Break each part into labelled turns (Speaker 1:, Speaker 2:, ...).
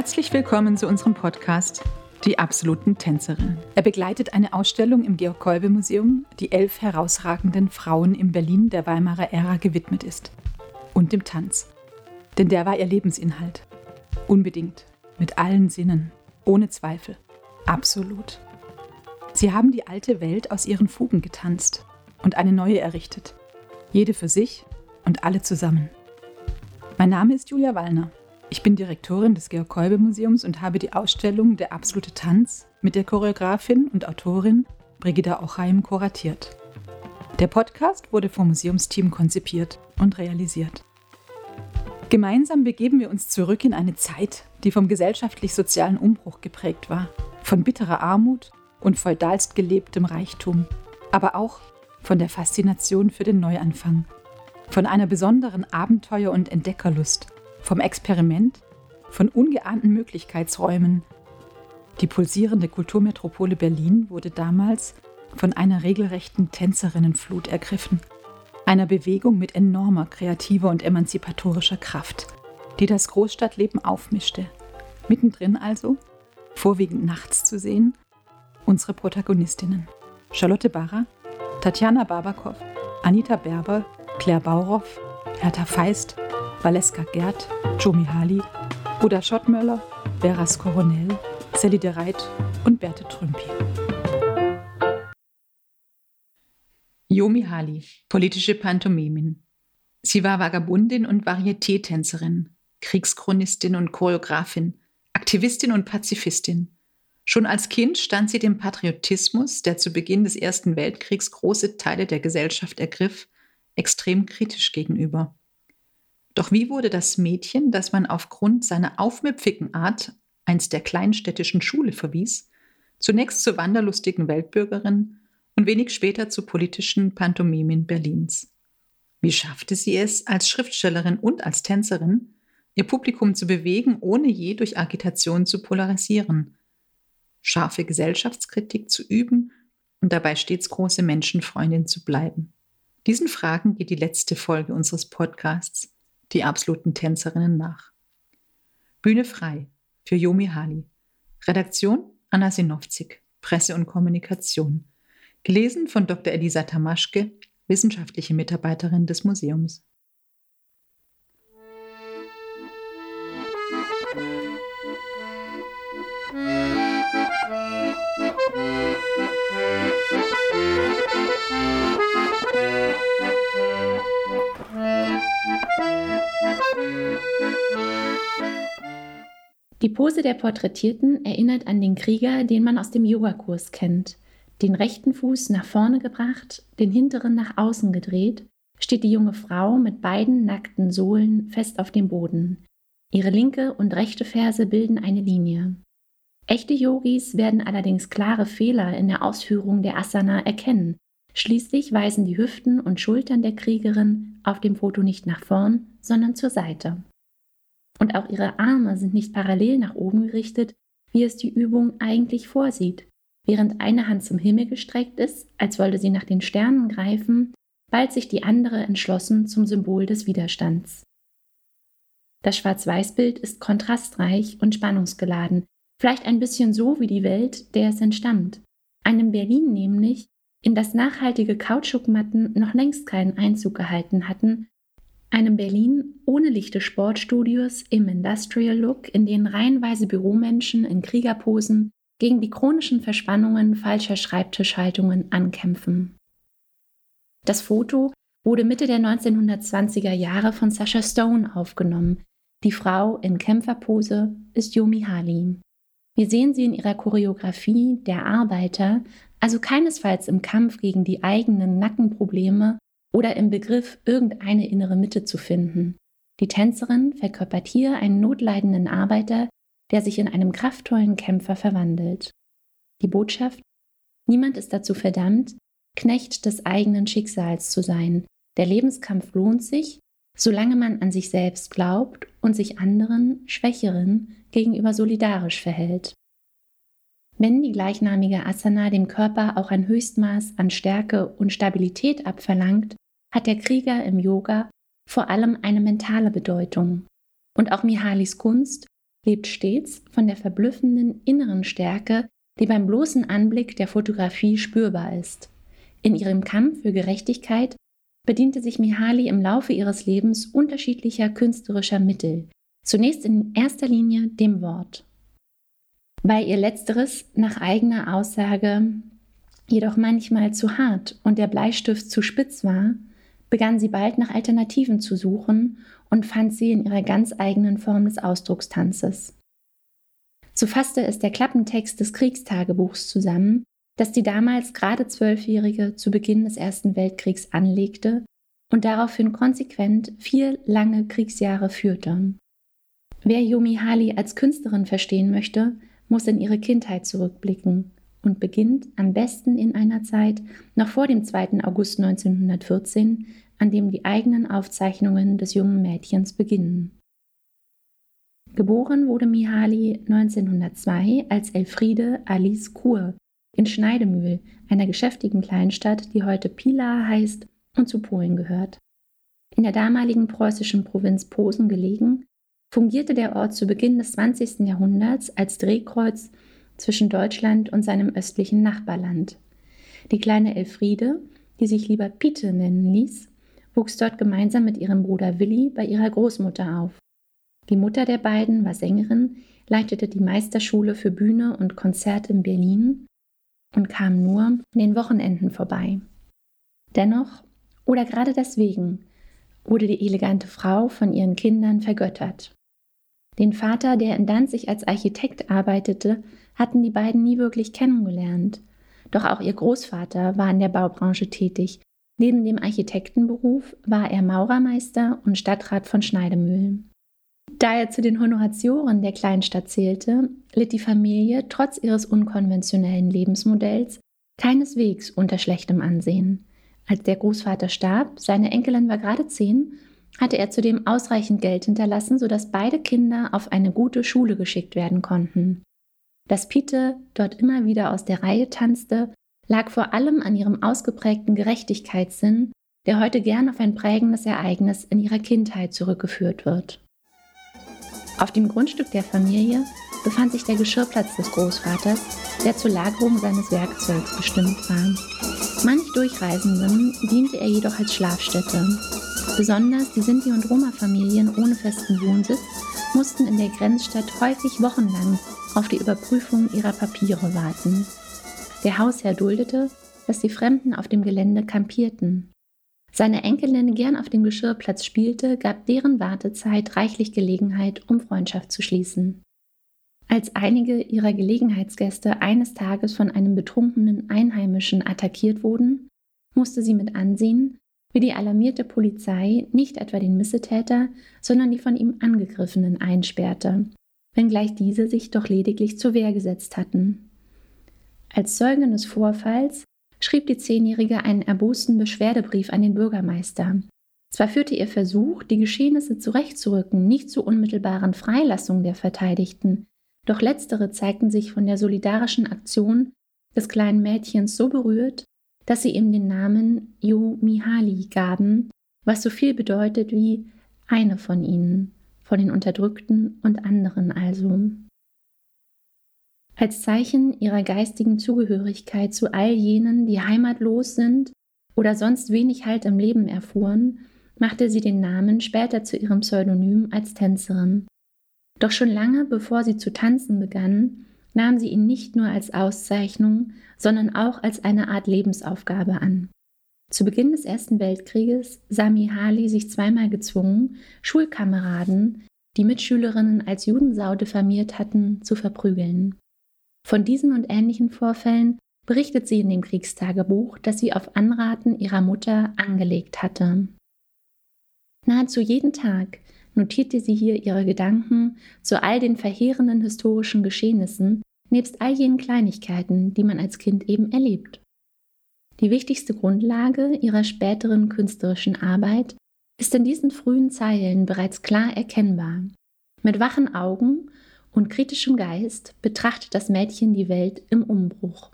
Speaker 1: Herzlich willkommen zu unserem Podcast Die absoluten Tänzerinnen. Er begleitet eine Ausstellung im Georg-Kolbe-Museum, die elf herausragenden Frauen im Berlin der Weimarer Ära gewidmet ist. Und dem Tanz. Denn der war ihr Lebensinhalt. Unbedingt. Mit allen Sinnen. Ohne Zweifel. Absolut. Sie haben die alte Welt aus ihren Fugen getanzt und eine neue errichtet. Jede für sich und alle zusammen. Mein Name ist Julia Wallner. Ich bin Direktorin des Georg-Kolbe-Museums und habe die Ausstellung Der absolute Tanz mit der Choreografin und Autorin Brigida Ochheim kuratiert. Der Podcast wurde vom Museumsteam konzipiert und realisiert. Gemeinsam begeben wir uns zurück in eine Zeit, die vom gesellschaftlich-sozialen Umbruch geprägt war, von bitterer Armut und feudalst gelebtem Reichtum, aber auch von der Faszination für den Neuanfang, von einer besonderen Abenteuer- und Entdeckerlust vom Experiment, von ungeahnten Möglichkeitsräumen. Die pulsierende Kulturmetropole Berlin wurde damals von einer regelrechten Tänzerinnenflut ergriffen, einer Bewegung mit enormer kreativer und emanzipatorischer Kraft, die das Großstadtleben aufmischte. Mittendrin also, vorwiegend nachts zu sehen, unsere Protagonistinnen. Charlotte Barra, Tatjana Babakow, Anita Berber, Claire Bauroff, Hertha Feist, Valeska Gerd, Jomi Hali, Buda Schottmöller, Veras Coronel, Sally de Reit und Berthe Trümpi. Yomi Hali, politische Pantomimin. Sie war Vagabundin und Varieté-Tänzerin, Kriegschronistin und Choreografin, Aktivistin und Pazifistin. Schon als Kind stand sie dem Patriotismus, der zu Beginn des Ersten Weltkriegs große Teile der Gesellschaft ergriff, extrem kritisch gegenüber. Doch wie wurde das Mädchen, das man aufgrund seiner aufmüpfigen Art einst der kleinstädtischen Schule verwies, zunächst zur wanderlustigen Weltbürgerin und wenig später zur politischen Pantomimin Berlins? Wie schaffte sie es, als Schriftstellerin und als Tänzerin, ihr Publikum zu bewegen, ohne je durch Agitation zu polarisieren, scharfe Gesellschaftskritik zu üben und dabei stets große Menschenfreundin zu bleiben? Diesen Fragen geht die letzte Folge unseres Podcasts die absoluten Tänzerinnen nach. Bühne frei für Yomi Hali. Redaktion Anna Sinowczyk. Presse und Kommunikation. Gelesen von Dr. Elisa Tamaschke, wissenschaftliche Mitarbeiterin des Museums.
Speaker 2: Die Pose der Porträtierten erinnert an den Krieger, den man aus dem Yogakurs kennt. Den rechten Fuß nach vorne gebracht, den hinteren nach außen gedreht, steht die junge Frau mit beiden nackten Sohlen fest auf dem Boden. Ihre linke und rechte Ferse bilden eine Linie. Echte Yogis werden allerdings klare Fehler in der Ausführung der Asana erkennen. Schließlich weisen die Hüften und Schultern der Kriegerin auf dem Foto nicht nach vorn, sondern zur Seite und auch ihre Arme sind nicht parallel nach oben gerichtet, wie es die Übung eigentlich vorsieht. Während eine Hand zum Himmel gestreckt ist, als wollte sie nach den Sternen greifen, ballt sich die andere entschlossen zum Symbol des Widerstands. Das Schwarz-Weiß-Bild ist kontrastreich und spannungsgeladen, vielleicht ein bisschen so wie die Welt, der es entstammt. Einem Berlin nämlich, in das nachhaltige Kautschukmatten noch längst keinen Einzug gehalten hatten einem Berlin ohne lichte Sportstudios im Industrial Look, in denen reihenweise Büromenschen in Kriegerposen gegen die chronischen Verspannungen falscher Schreibtischhaltungen ankämpfen. Das Foto wurde Mitte der 1920er Jahre von Sasha Stone aufgenommen. Die Frau in Kämpferpose ist Yomi Hali. Wir sehen sie in ihrer Choreografie der Arbeiter, also keinesfalls im Kampf gegen die eigenen Nackenprobleme oder im Begriff, irgendeine innere Mitte zu finden. Die Tänzerin verkörpert hier einen notleidenden Arbeiter, der sich in einem kraftvollen Kämpfer verwandelt. Die Botschaft Niemand ist dazu verdammt, Knecht des eigenen Schicksals zu sein. Der Lebenskampf lohnt sich, solange man an sich selbst glaubt und sich anderen, Schwächeren, gegenüber solidarisch verhält. Wenn die gleichnamige Asana dem Körper auch ein Höchstmaß an Stärke und Stabilität abverlangt, hat der Krieger im Yoga vor allem eine mentale Bedeutung. Und auch Mihalis Kunst lebt stets von der verblüffenden inneren Stärke, die beim bloßen Anblick der Fotografie spürbar ist. In ihrem Kampf für Gerechtigkeit bediente sich Mihaly im Laufe ihres Lebens unterschiedlicher künstlerischer Mittel, zunächst in erster Linie dem Wort. Weil ihr letzteres nach eigener Aussage jedoch manchmal zu hart und der Bleistift zu spitz war, begann sie bald nach Alternativen zu suchen und fand sie in ihrer ganz eigenen Form des Ausdruckstanzes. So fasste es der Klappentext des Kriegstagebuchs zusammen, das die damals gerade Zwölfjährige zu Beginn des Ersten Weltkriegs anlegte und daraufhin konsequent vier lange Kriegsjahre führte. Wer Yumi Hali als Künstlerin verstehen möchte, muss in ihre Kindheit zurückblicken und beginnt am besten in einer Zeit noch vor dem 2. August 1914, an dem die eigenen Aufzeichnungen des jungen Mädchens beginnen. Geboren wurde Mihaly 1902 als Elfriede Alice Kur in Schneidemühl, einer geschäftigen Kleinstadt, die heute Pilar heißt und zu Polen gehört. In der damaligen preußischen Provinz Posen gelegen, fungierte der Ort zu Beginn des 20. Jahrhunderts als Drehkreuz zwischen Deutschland und seinem östlichen Nachbarland. Die kleine Elfriede, die sich lieber Pite nennen ließ, wuchs dort gemeinsam mit ihrem Bruder Willi bei ihrer Großmutter auf. Die Mutter der beiden war Sängerin, leitete die Meisterschule für Bühne und Konzert in Berlin und kam nur an den Wochenenden vorbei. Dennoch, oder gerade deswegen, wurde die elegante Frau von ihren Kindern vergöttert. Den Vater, der in Danzig als Architekt arbeitete, hatten die beiden nie wirklich kennengelernt. Doch auch ihr Großvater war in der Baubranche tätig. Neben dem Architektenberuf war er Maurermeister und Stadtrat von Schneidemühlen. Da er zu den Honoratioren der Kleinstadt zählte, litt die Familie trotz ihres unkonventionellen Lebensmodells keineswegs unter schlechtem Ansehen. Als der Großvater starb, seine Enkelin war gerade zehn, hatte er zudem ausreichend Geld hinterlassen, sodass beide Kinder auf eine gute Schule geschickt werden konnten. Dass Pete dort immer wieder aus der Reihe tanzte, lag vor allem an ihrem ausgeprägten Gerechtigkeitssinn, der heute gern auf ein prägendes Ereignis in ihrer Kindheit zurückgeführt wird. Auf dem Grundstück der Familie befand sich der Geschirrplatz des Großvaters, der zur Lagerung seines Werkzeugs bestimmt war. Manch Durchreisenden diente er jedoch als Schlafstätte. Besonders die Sinti- und Roma-Familien ohne festen Wohnsitz mussten in der Grenzstadt häufig wochenlang auf die Überprüfung ihrer Papiere warten. Der Hausherr duldete, dass die Fremden auf dem Gelände kampierten. Seine Enkelin gern auf dem Geschirrplatz spielte, gab deren Wartezeit reichlich Gelegenheit, um Freundschaft zu schließen. Als einige ihrer Gelegenheitsgäste eines Tages von einem betrunkenen Einheimischen attackiert wurden, musste sie mit ansehen, wie die alarmierte Polizei nicht etwa den Missetäter, sondern die von ihm Angegriffenen einsperrte, wenngleich diese sich doch lediglich zur Wehr gesetzt hatten. Als Zeugin des Vorfalls schrieb die Zehnjährige einen erbosten Beschwerdebrief an den Bürgermeister. Zwar führte ihr Versuch, die Geschehnisse zurechtzurücken, nicht zur unmittelbaren Freilassung der Verteidigten, doch letztere zeigten sich von der solidarischen Aktion des kleinen Mädchens so berührt, dass sie ihm den Namen Yo Mihali gaben, was so viel bedeutet wie eine von ihnen, von den Unterdrückten und anderen also. Als Zeichen ihrer geistigen Zugehörigkeit zu all jenen, die heimatlos sind oder sonst wenig Halt im Leben erfuhren, machte sie den Namen später zu ihrem Pseudonym als Tänzerin. Doch schon lange bevor sie zu tanzen begann, nahm sie ihn nicht nur als Auszeichnung, sondern auch als eine Art Lebensaufgabe an. Zu Beginn des Ersten Weltkrieges sah Mihaly sich zweimal gezwungen, Schulkameraden, die Mitschülerinnen als Judensau diffamiert hatten, zu verprügeln. Von diesen und ähnlichen Vorfällen berichtet sie in dem Kriegstagebuch, das sie auf Anraten ihrer Mutter angelegt hatte. Nahezu jeden Tag notierte sie hier ihre Gedanken zu all den verheerenden historischen Geschehnissen, nebst all jenen Kleinigkeiten, die man als Kind eben erlebt. Die wichtigste Grundlage ihrer späteren künstlerischen Arbeit ist in diesen frühen Zeilen bereits klar erkennbar. Mit wachen Augen und kritischem Geist betrachtet das Mädchen die Welt im Umbruch.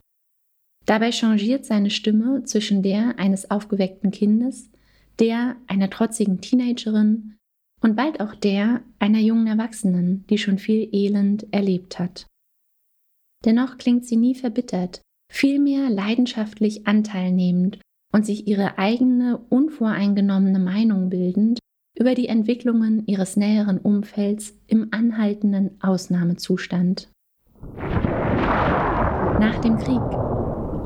Speaker 2: Dabei changiert seine Stimme zwischen der eines aufgeweckten Kindes, der einer trotzigen Teenagerin und bald auch der einer jungen Erwachsenen, die schon viel Elend erlebt hat. Dennoch klingt sie nie verbittert, vielmehr leidenschaftlich anteilnehmend und sich ihre eigene unvoreingenommene Meinung bildend über die Entwicklungen ihres näheren Umfelds im anhaltenden Ausnahmezustand. Nach dem Krieg,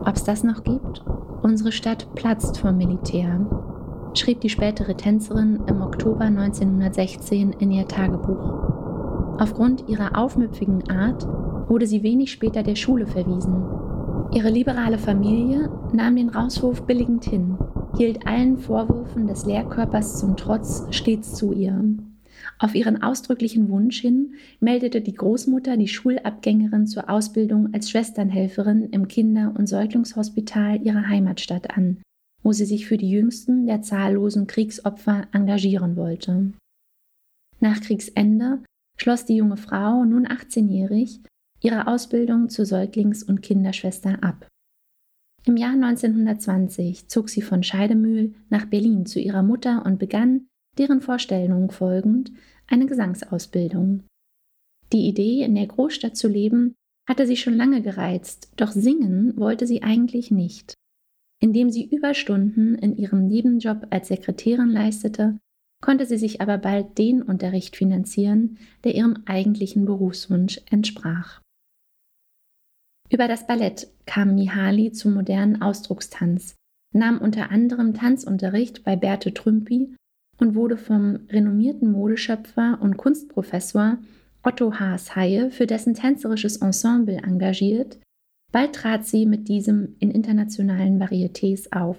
Speaker 2: ob es das noch gibt, unsere Stadt platzt vor Militär, schrieb die spätere Tänzerin im Oktober 1916 in ihr Tagebuch. Aufgrund ihrer aufmüpfigen Art wurde sie wenig später der Schule verwiesen. Ihre liberale Familie nahm den Rauswurf billigend hin, hielt allen Vorwürfen des Lehrkörpers zum Trotz stets zu ihr. Auf ihren ausdrücklichen Wunsch hin meldete die Großmutter die Schulabgängerin zur Ausbildung als Schwesternhelferin im Kinder- und Säuglingshospital ihrer Heimatstadt an, wo sie sich für die jüngsten der zahllosen Kriegsopfer engagieren wollte. Nach Kriegsende schloss die junge Frau, nun 18-jährig, ihre Ausbildung zur Säuglings- und Kinderschwester ab. Im Jahr 1920 zog sie von Scheidemühl nach Berlin zu ihrer Mutter und begann, deren Vorstellung folgend, eine Gesangsausbildung. Die Idee, in der Großstadt zu leben, hatte sie schon lange gereizt, doch singen wollte sie eigentlich nicht. Indem sie Überstunden in ihrem Nebenjob als Sekretärin leistete, konnte sie sich aber bald den Unterricht finanzieren, der ihrem eigentlichen Berufswunsch entsprach. Über das Ballett kam Mihaly zum modernen Ausdruckstanz, nahm unter anderem Tanzunterricht bei Berthe Trümpi und wurde vom renommierten Modeschöpfer und Kunstprofessor Otto Haas Haie für dessen tänzerisches Ensemble engagiert. Bald trat sie mit diesem in internationalen Varietés auf.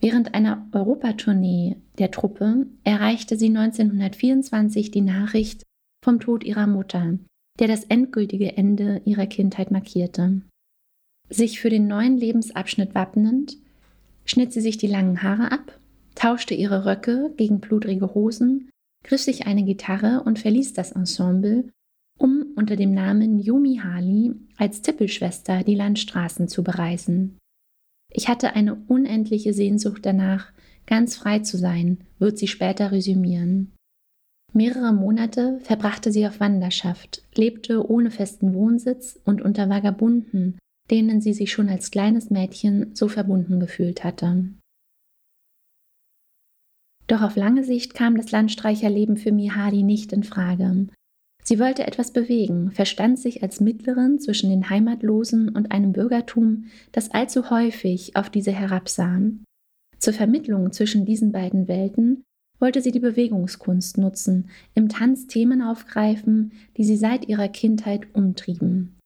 Speaker 2: Während einer Europatournee der Truppe erreichte sie 1924 die Nachricht vom Tod ihrer Mutter, der das endgültige Ende ihrer Kindheit markierte. Sich für den neuen Lebensabschnitt wappnend, schnitt sie sich die langen Haare ab, tauschte ihre Röcke gegen blutrige Hosen, griff sich eine Gitarre und verließ das Ensemble, unter dem Namen Yumi Hali als Tippelschwester die Landstraßen zu bereisen. Ich hatte eine unendliche Sehnsucht danach, ganz frei zu sein, wird sie später resümieren. Mehrere Monate verbrachte sie auf Wanderschaft, lebte ohne festen Wohnsitz und unter Vagabunden, denen sie sich schon als kleines Mädchen so verbunden gefühlt hatte. Doch auf lange Sicht kam das Landstreicherleben für Mihadi nicht in Frage. Sie wollte etwas bewegen, verstand sich als Mittlerin zwischen den Heimatlosen und einem Bürgertum, das allzu häufig auf diese herabsah. Zur Vermittlung zwischen diesen beiden Welten wollte sie die Bewegungskunst nutzen, im Tanz Themen aufgreifen, die sie seit ihrer Kindheit umtrieben.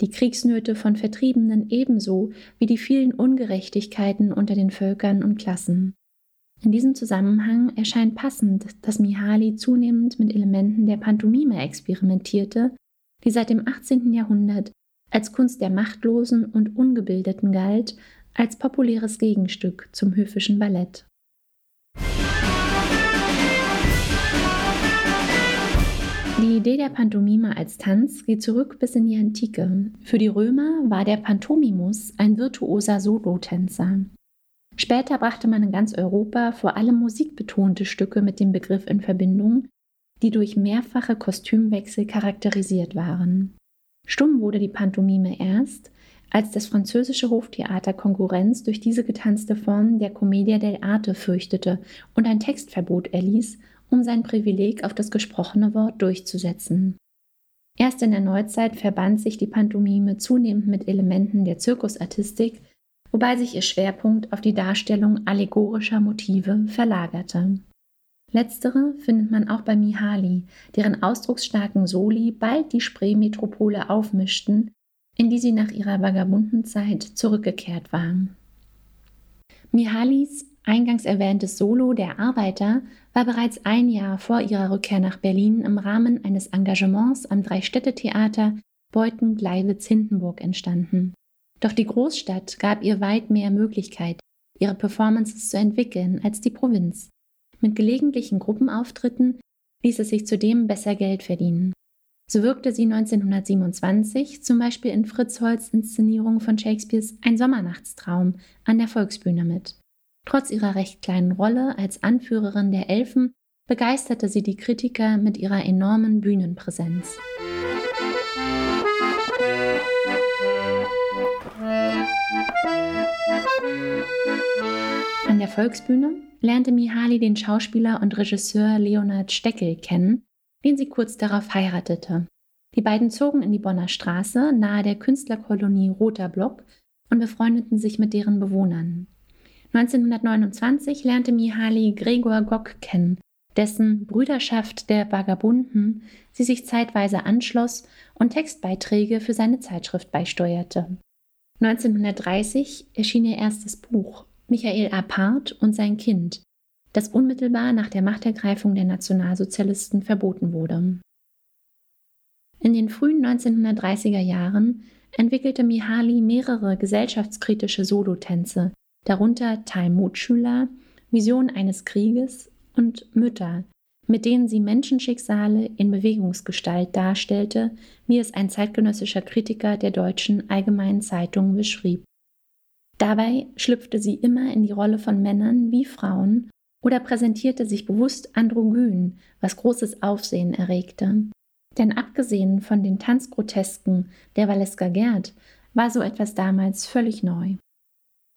Speaker 2: Die Kriegsnöte von Vertriebenen ebenso wie die vielen Ungerechtigkeiten unter den Völkern und Klassen. In diesem Zusammenhang erscheint passend, dass Mihaly zunehmend mit Elementen der Pantomime experimentierte, die seit dem 18. Jahrhundert als Kunst der Machtlosen und Ungebildeten galt, als populäres Gegenstück zum höfischen Ballett. Die Idee der Pantomime als Tanz geht zurück bis in die Antike. Für die Römer war der Pantomimus ein virtuoser Solotänzer. Später brachte man in ganz Europa vor allem musikbetonte Stücke mit dem Begriff in Verbindung, die durch mehrfache Kostümwechsel charakterisiert waren. Stumm wurde die Pantomime erst, als das französische Hoftheater Konkurrenz durch diese getanzte Form der Commedia dell'arte fürchtete und ein Textverbot erließ um sein Privileg auf das gesprochene Wort durchzusetzen. Erst in der Neuzeit verband sich die Pantomime zunehmend mit Elementen der Zirkusartistik, wobei sich ihr Schwerpunkt auf die Darstellung allegorischer Motive verlagerte. Letztere findet man auch bei Mihaly, deren ausdrucksstarken Soli bald die Spree-Metropole aufmischten, in die sie nach ihrer vagabunden Zeit zurückgekehrt waren. Mihalys eingangs erwähntes Solo der Arbeiter war bereits ein Jahr vor ihrer Rückkehr nach Berlin im Rahmen eines Engagements am Dreistädte-Theater Beuthen-Gleiwitz-Hindenburg entstanden. Doch die Großstadt gab ihr weit mehr Möglichkeit, ihre Performances zu entwickeln als die Provinz. Mit gelegentlichen Gruppenauftritten ließ es sich zudem besser Geld verdienen. So wirkte sie 1927 zum Beispiel in Fritz Holz Inszenierung von Shakespeares Ein Sommernachtstraum an der Volksbühne mit. Trotz ihrer recht kleinen Rolle als Anführerin der Elfen begeisterte sie die Kritiker mit ihrer enormen Bühnenpräsenz. An der Volksbühne lernte Mihaly den Schauspieler und Regisseur Leonhard Steckel kennen, den sie kurz darauf heiratete. Die beiden zogen in die Bonner Straße nahe der Künstlerkolonie Roter Block und befreundeten sich mit deren Bewohnern. 1929 lernte Mihaly Gregor Gock kennen, dessen Brüderschaft der Vagabunden sie sich zeitweise anschloss und Textbeiträge für seine Zeitschrift beisteuerte. 1930 erschien ihr erstes Buch Michael Apart und sein Kind, das unmittelbar nach der Machtergreifung der Nationalsozialisten verboten wurde. In den frühen 1930er Jahren entwickelte Mihaly mehrere gesellschaftskritische Solotänze, darunter Talmudschüler, Vision eines Krieges und Mütter, mit denen sie Menschenschicksale in Bewegungsgestalt darstellte, wie es ein zeitgenössischer Kritiker der deutschen Allgemeinen Zeitung beschrieb. Dabei schlüpfte sie immer in die Rolle von Männern wie Frauen oder präsentierte sich bewusst androgyn, was großes Aufsehen erregte. Denn abgesehen von den Tanzgrotesken der Valeska Gerd war so etwas damals völlig neu.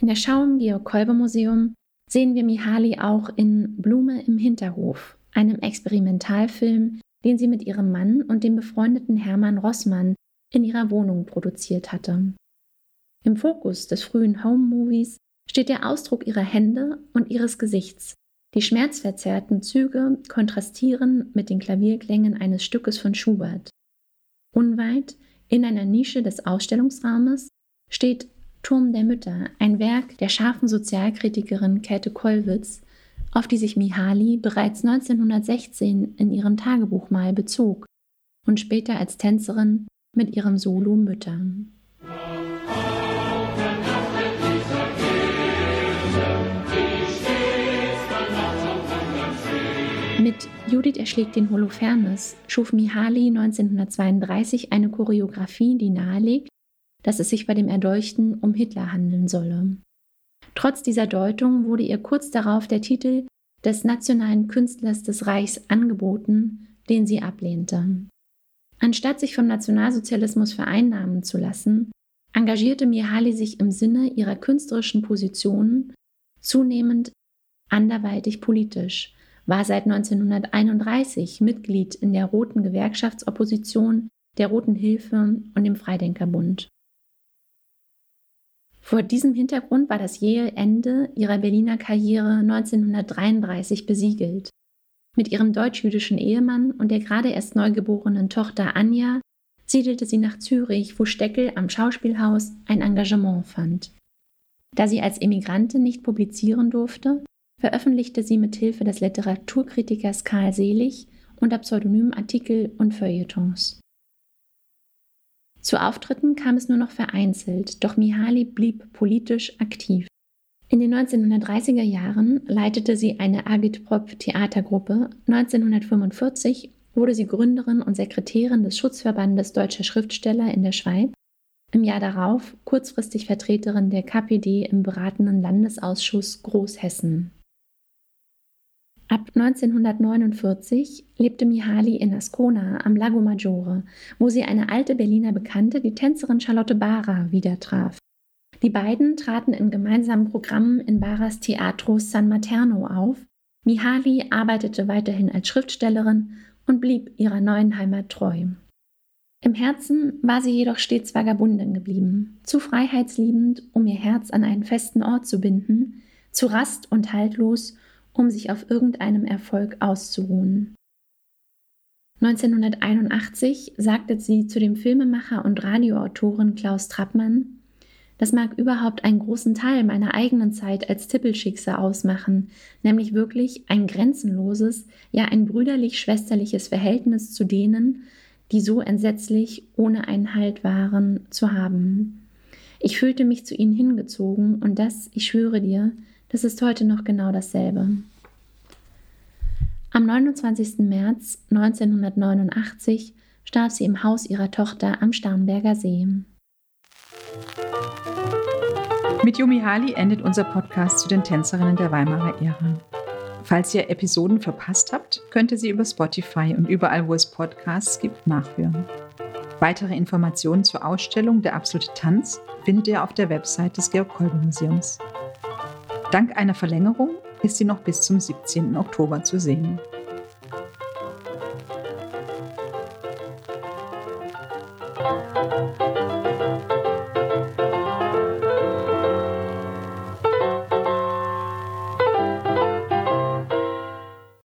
Speaker 2: In der Schau im Georg-Kolbe-Museum sehen wir Mihaly auch in Blume im Hinterhof, einem Experimentalfilm, den sie mit ihrem Mann und dem befreundeten Hermann Rossmann in ihrer Wohnung produziert hatte. Im Fokus des frühen Home-Movies steht der Ausdruck ihrer Hände und ihres Gesichts. Die schmerzverzerrten Züge kontrastieren mit den Klavierklängen eines Stückes von Schubert. Unweit, in einer Nische des Ausstellungsraumes, steht Turm der Mütter, ein Werk der scharfen Sozialkritikerin Käthe Kollwitz, auf die sich Mihaly bereits 1916 in ihrem Tagebuch mal bezog und später als Tänzerin mit ihrem Solo Mütter. Mit Judith erschlägt den Holofernes schuf Mihaly 1932 eine Choreografie, die nahelegt, dass es sich bei dem Erdolchten um Hitler handeln solle. Trotz dieser Deutung wurde ihr kurz darauf der Titel des nationalen Künstlers des Reichs angeboten, den sie ablehnte. Anstatt sich vom Nationalsozialismus vereinnahmen zu lassen, engagierte Mihaly sich im Sinne ihrer künstlerischen Positionen zunehmend anderweitig politisch, war seit 1931 Mitglied in der Roten Gewerkschaftsopposition, der Roten Hilfe und dem Freidenkerbund. Vor diesem Hintergrund war das jähe Ende ihrer Berliner Karriere 1933 besiegelt. Mit ihrem deutsch-jüdischen Ehemann und der gerade erst neugeborenen Tochter Anja siedelte sie nach Zürich, wo Steckel am Schauspielhaus ein Engagement fand. Da sie als Emigrantin nicht publizieren durfte, veröffentlichte sie mit Hilfe des Literaturkritikers Karl Selig unter Pseudonym Artikel und Feuilletons. Zu Auftritten kam es nur noch vereinzelt, doch Mihaly blieb politisch aktiv. In den 1930er Jahren leitete sie eine Agitprop-Theatergruppe. 1945 wurde sie Gründerin und Sekretärin des Schutzverbandes deutscher Schriftsteller in der Schweiz. Im Jahr darauf kurzfristig Vertreterin der KPD im beratenden Landesausschuss Großhessen. Ab 1949 lebte Mihaly in Ascona am Lago Maggiore, wo sie eine alte Berliner Bekannte, die Tänzerin Charlotte Bara, wieder traf. Die beiden traten in gemeinsamen Programmen in Baras Teatro San Materno auf. Mihaly arbeitete weiterhin als Schriftstellerin und blieb ihrer neuen Heimat treu. Im Herzen war sie jedoch stets Vagabundin geblieben, zu freiheitsliebend, um ihr Herz an einen festen Ort zu binden, zu rast und haltlos, um sich auf irgendeinem Erfolg auszuruhen. 1981 sagte sie zu dem Filmemacher und Radioautoren Klaus Trappmann, das mag überhaupt einen großen Teil meiner eigenen Zeit als Tippelschicksal ausmachen, nämlich wirklich ein grenzenloses, ja ein brüderlich-schwesterliches Verhältnis zu denen, die so entsetzlich ohne einen Halt waren, zu haben. Ich fühlte mich zu ihnen hingezogen und das, ich schwöre dir, es ist heute noch genau dasselbe. Am 29. März 1989 starb sie im Haus ihrer Tochter am Starnberger See.
Speaker 1: Mit Yumi Hali endet unser Podcast zu den Tänzerinnen der Weimarer Ära. Falls ihr Episoden verpasst habt, könnt ihr sie über Spotify und überall, wo es Podcasts gibt, nachhören. Weitere Informationen zur Ausstellung Der absolute Tanz findet ihr auf der Website des Georg-Kolben-Museums. Dank einer Verlängerung ist sie noch bis zum 17. Oktober zu sehen.